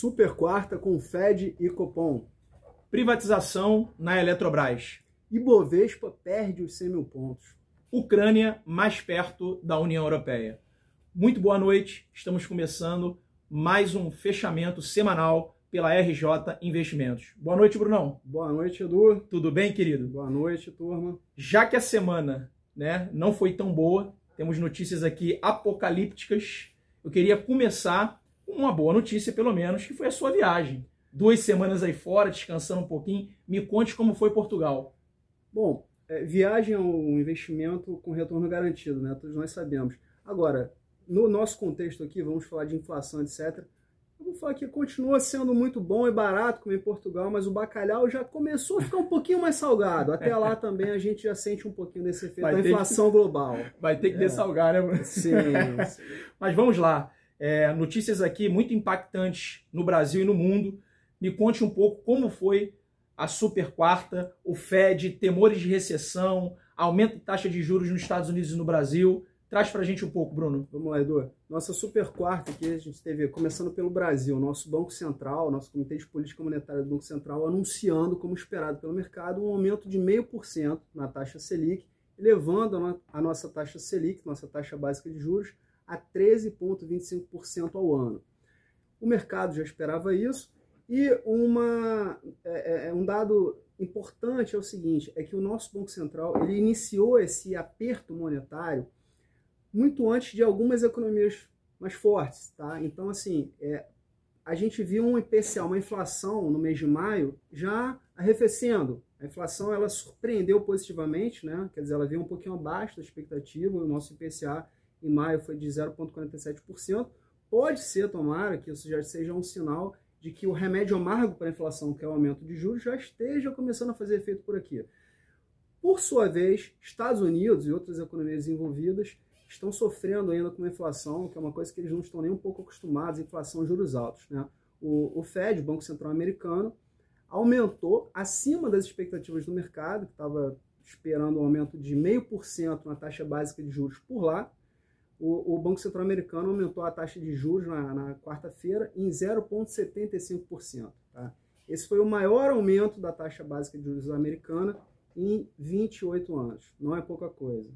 Super quarta com Fed e Copom. Privatização na Eletrobras. Ibovespa perde os 100 mil pontos. Ucrânia mais perto da União Europeia. Muito boa noite, estamos começando mais um fechamento semanal pela RJ Investimentos. Boa noite, Brunão. Boa noite, Edu. Tudo bem, querido? Boa noite, turma. Já que a semana né, não foi tão boa, temos notícias aqui apocalípticas. Eu queria começar com uma boa notícia, pelo menos, que foi a sua viagem. Duas semanas aí fora, descansando um pouquinho. Me conte como foi Portugal. Bom, é, viagem é um investimento com retorno garantido, né? Todos nós sabemos. Agora, no nosso contexto aqui, vamos falar de inflação, etc. Eu vou falar que continua sendo muito bom e barato como em Portugal, mas o bacalhau já começou a ficar um pouquinho mais salgado. Até lá também a gente já sente um pouquinho desse efeito Vai da inflação que... global. Vai ter que é. dessalgar, né, sim. mas vamos lá. É, notícias aqui muito impactantes no Brasil e no mundo. Me conte um pouco como foi a super quarta, o Fed, temores de recessão, aumento de taxa de juros nos Estados Unidos e no Brasil. Traz pra gente um pouco, Bruno. Vamos lá, Edu. Nossa super quarta aqui, a gente teve, começando pelo Brasil, nosso Banco Central, nosso Comitê de Política Monetária do Banco Central, anunciando, como esperado pelo mercado, um aumento de 0,5% na taxa Selic, levando a nossa taxa Selic, nossa taxa básica de juros, a 13,25% ao ano. O mercado já esperava isso, e uma, é, é, é, um dado importante é o seguinte, é que o nosso Banco Central ele iniciou esse aperto monetário muito antes de algumas economias mais fortes, tá? Então, assim, é, a gente viu um IPCA, uma inflação no mês de maio já arrefecendo. A inflação, ela surpreendeu positivamente, né? Quer dizer, ela veio um pouquinho abaixo da expectativa, o nosso IPCA em maio foi de 0,47%. Pode ser, tomara, que isso já seja um sinal de que o remédio amargo para a inflação, que é o aumento de juros, já esteja começando a fazer efeito por aqui. Por sua vez, Estados Unidos e outras economias envolvidas estão sofrendo ainda com uma inflação, que é uma coisa que eles não estão nem um pouco acostumados, inflação juros altos. Né? O, o Fed, Banco Central Americano, aumentou acima das expectativas do mercado, que estava esperando um aumento de 0,5% na taxa básica de juros por lá. O, o Banco Central Americano aumentou a taxa de juros na, na quarta-feira em 0,75%. Tá? Esse foi o maior aumento da taxa básica de juros americana em 28 anos. Não é pouca coisa.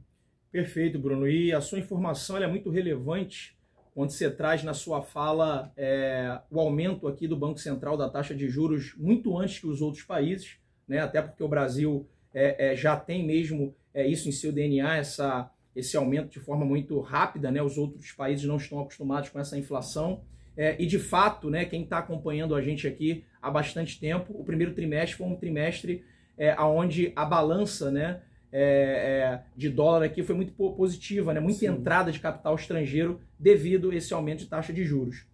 Perfeito, Bruno. E a sua informação é muito relevante quando você traz na sua fala é, o aumento aqui do Banco Central da taxa de juros muito antes que os outros países, né? até porque o Brasil é, é, já tem mesmo é, isso em seu DNA, essa, esse aumento de forma muito rápida, né? os outros países não estão acostumados com essa inflação. É, e de fato, né, quem está acompanhando a gente aqui há bastante tempo, o primeiro trimestre foi um trimestre é, onde a balança né, é, é, de dólar aqui foi muito positiva, né? muita Sim. entrada de capital estrangeiro devido a esse aumento de taxa de juros.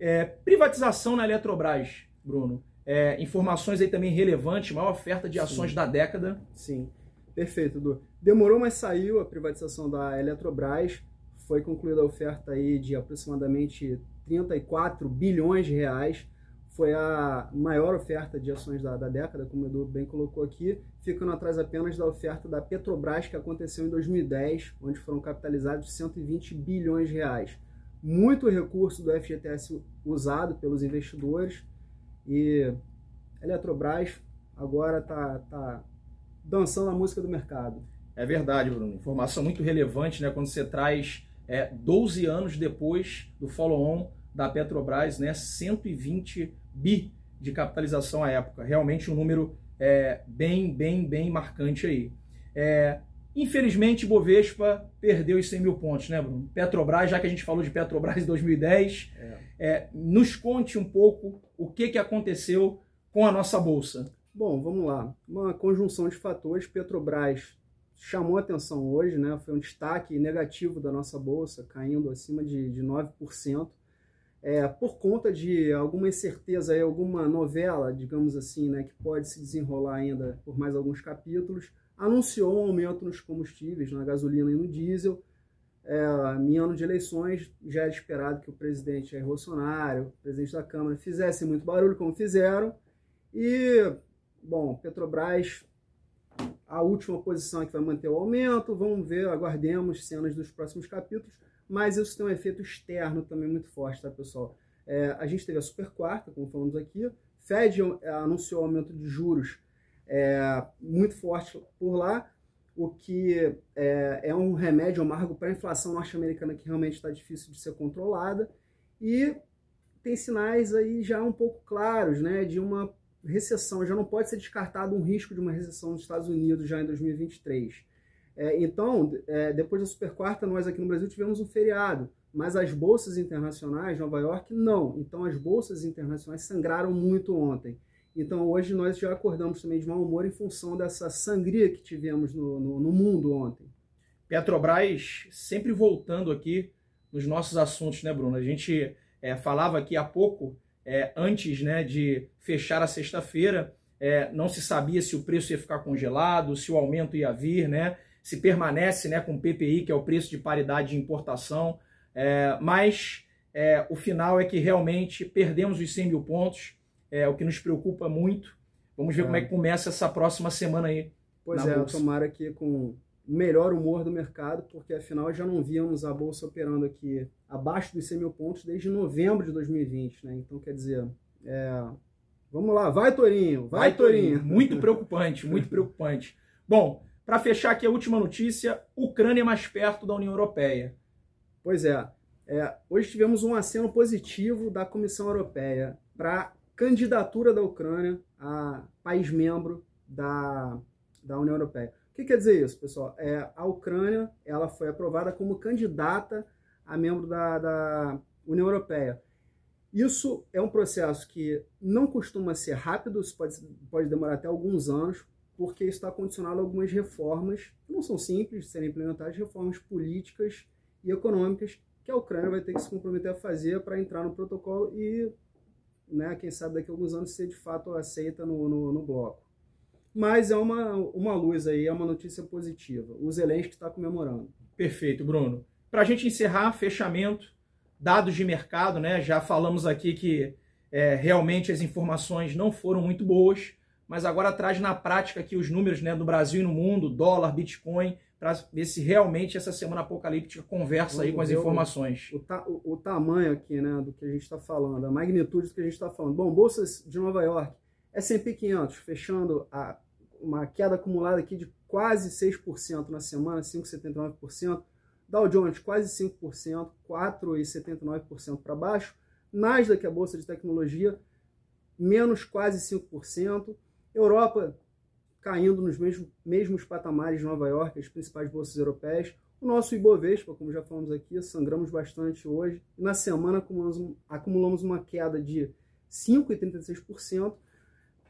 É, privatização na Eletrobras, Bruno. É, informações aí também relevantes, maior oferta de ações Sim. da década. Sim, perfeito, Edu. Demorou, mas saiu a privatização da Eletrobras. Foi concluída a oferta aí de aproximadamente 34 bilhões de reais foi a maior oferta de ações da, da, década, como o Edu bem colocou aqui, ficando atrás apenas da oferta da Petrobras, que aconteceu em 2010, onde foram capitalizados 120 bilhões de reais. Muito recurso do FGTS usado pelos investidores e a Eletrobras agora está tá dançando a música do mercado. É verdade, Bruno. Informação muito relevante, né? Quando você traz é, 12 anos depois do follow-on da Petrobras, né? 120 bi de capitalização à época. Realmente um número é, bem, bem, bem marcante aí. É, infelizmente, Bovespa perdeu os 100 mil pontos, né, Bruno? Petrobras, já que a gente falou de Petrobras em 2010, é. É, nos conte um pouco o que, que aconteceu com a nossa bolsa. Bom, vamos lá. Uma conjunção de fatores. Petrobras chamou atenção hoje, né? Foi um destaque negativo da nossa bolsa, caindo acima de, de 9% é, por conta de alguma incerteza, alguma novela, digamos assim, né, que pode se desenrolar ainda por mais alguns capítulos, anunciou um aumento nos combustíveis, na gasolina e no diesel. É, em ano de eleições, já era esperado que o presidente Jair Bolsonaro, presidente da Câmara, fizesse muito barulho, como fizeram. E, bom, Petrobras, a última posição é que vai manter o aumento, vamos ver, aguardemos cenas dos próximos capítulos mas isso tem um efeito externo também muito forte, tá, pessoal? É, a gente teve a super quarta, como falamos aqui, Fed é, anunciou aumento de juros é, muito forte por lá, o que é, é um remédio amargo para a inflação norte-americana que realmente está difícil de ser controlada. E tem sinais aí já um pouco claros né, de uma recessão. Já não pode ser descartado um risco de uma recessão nos Estados Unidos já em 2023. É, então, é, depois da super quarta, nós aqui no Brasil tivemos um feriado, mas as bolsas internacionais, Nova York, não. Então, as bolsas internacionais sangraram muito ontem. Então, hoje nós já acordamos também de mau humor em função dessa sangria que tivemos no, no, no mundo ontem. Petrobras sempre voltando aqui nos nossos assuntos, né, Bruno? A gente é, falava aqui há pouco, é, antes né, de fechar a sexta-feira, é, não se sabia se o preço ia ficar congelado, se o aumento ia vir, né? se permanece né, com o PPI, que é o preço de paridade de importação, é, mas é, o final é que realmente perdemos os 100 mil pontos, é o que nos preocupa muito. Vamos ver como é que começa essa próxima semana aí. Pois é, bolsa. tomara que com melhor humor do mercado, porque afinal já não víamos a bolsa operando aqui abaixo dos 100 mil pontos desde novembro de 2020, né? Então, quer dizer, é... vamos lá, vai Torinho, vai, vai Torinho. Torinho. Muito preocupante, muito preocupante. Bom, para fechar aqui a última notícia, Ucrânia é mais perto da União Europeia. Pois é, é hoje tivemos um aceno positivo da Comissão Europeia para candidatura da Ucrânia a país membro da, da União Europeia. O que quer dizer isso, pessoal? É, a Ucrânia ela foi aprovada como candidata a membro da, da União Europeia. Isso é um processo que não costuma ser rápido, isso pode, pode demorar até alguns anos, porque está condicionado a algumas reformas, que não são simples de serem implementadas, reformas políticas e econômicas que a Ucrânia vai ter que se comprometer a fazer para entrar no protocolo e, né, quem sabe daqui a alguns anos ser de fato aceita no, no, no bloco. Mas é uma, uma luz aí, é uma notícia positiva. O Zelensky está comemorando. Perfeito, Bruno. Para a gente encerrar, fechamento, dados de mercado, né? Já falamos aqui que é, realmente as informações não foram muito boas mas agora traz na prática aqui os números né, do Brasil e no mundo, dólar, Bitcoin, para ver se realmente essa semana apocalíptica conversa Vamos aí com as informações. O, ta o, o, tamanho aqui né, do que a gente está falando, a magnitude do que a gente está falando. Bom, bolsas de Nova York, S&P 500 fechando a, uma queda acumulada aqui de quase 6% na semana, 5,79%. Dow Jones quase 5%, 4,79% para baixo. Nasdaq, a bolsa de tecnologia, menos quase 5%. Europa caindo nos mesmos, mesmos patamares de Nova York, as principais bolsas europeias. O nosso Ibovespa, como já falamos aqui, sangramos bastante hoje. Na semana acumulamos, acumulamos uma queda de 5,36%.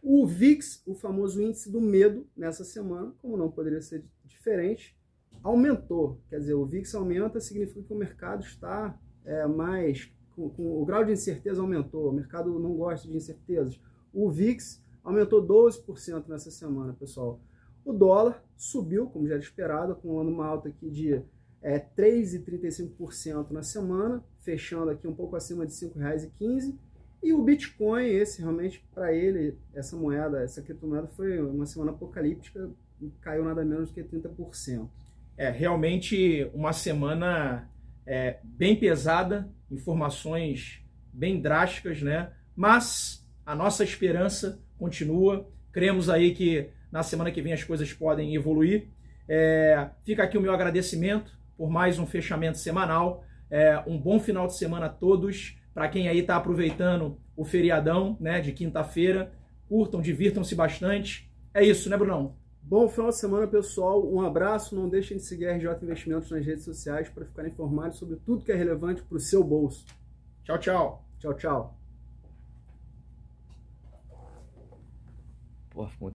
O VIX, o famoso índice do medo, nessa semana, como não poderia ser diferente, aumentou. Quer dizer, o VIX aumenta, significa que o mercado está é, mais. Com, com, o grau de incerteza aumentou, o mercado não gosta de incertezas. O VIX aumentou 12% nessa semana, pessoal. O dólar subiu, como já era esperado, acumulando uma alta aqui de é, 3,35% na semana, fechando aqui um pouco acima de R$ 5,15. E o Bitcoin, esse realmente, para ele, essa moeda, essa criptomoeda foi uma semana apocalíptica, caiu nada menos do que 30%. É realmente uma semana é, bem pesada, informações bem drásticas, né? Mas a nossa esperança continua. Cremos aí que na semana que vem as coisas podem evoluir. É, fica aqui o meu agradecimento por mais um fechamento semanal. É, um bom final de semana a todos. Para quem aí está aproveitando o feriadão né, de quinta-feira, curtam, divirtam-se bastante. É isso, né, Brunão? Bom final de semana, pessoal. Um abraço. Não deixem de seguir a RJ Investimentos nas redes sociais para ficarem informados sobre tudo que é relevante para o seu bolso. Tchau, tchau. Tchau, tchau. Pô,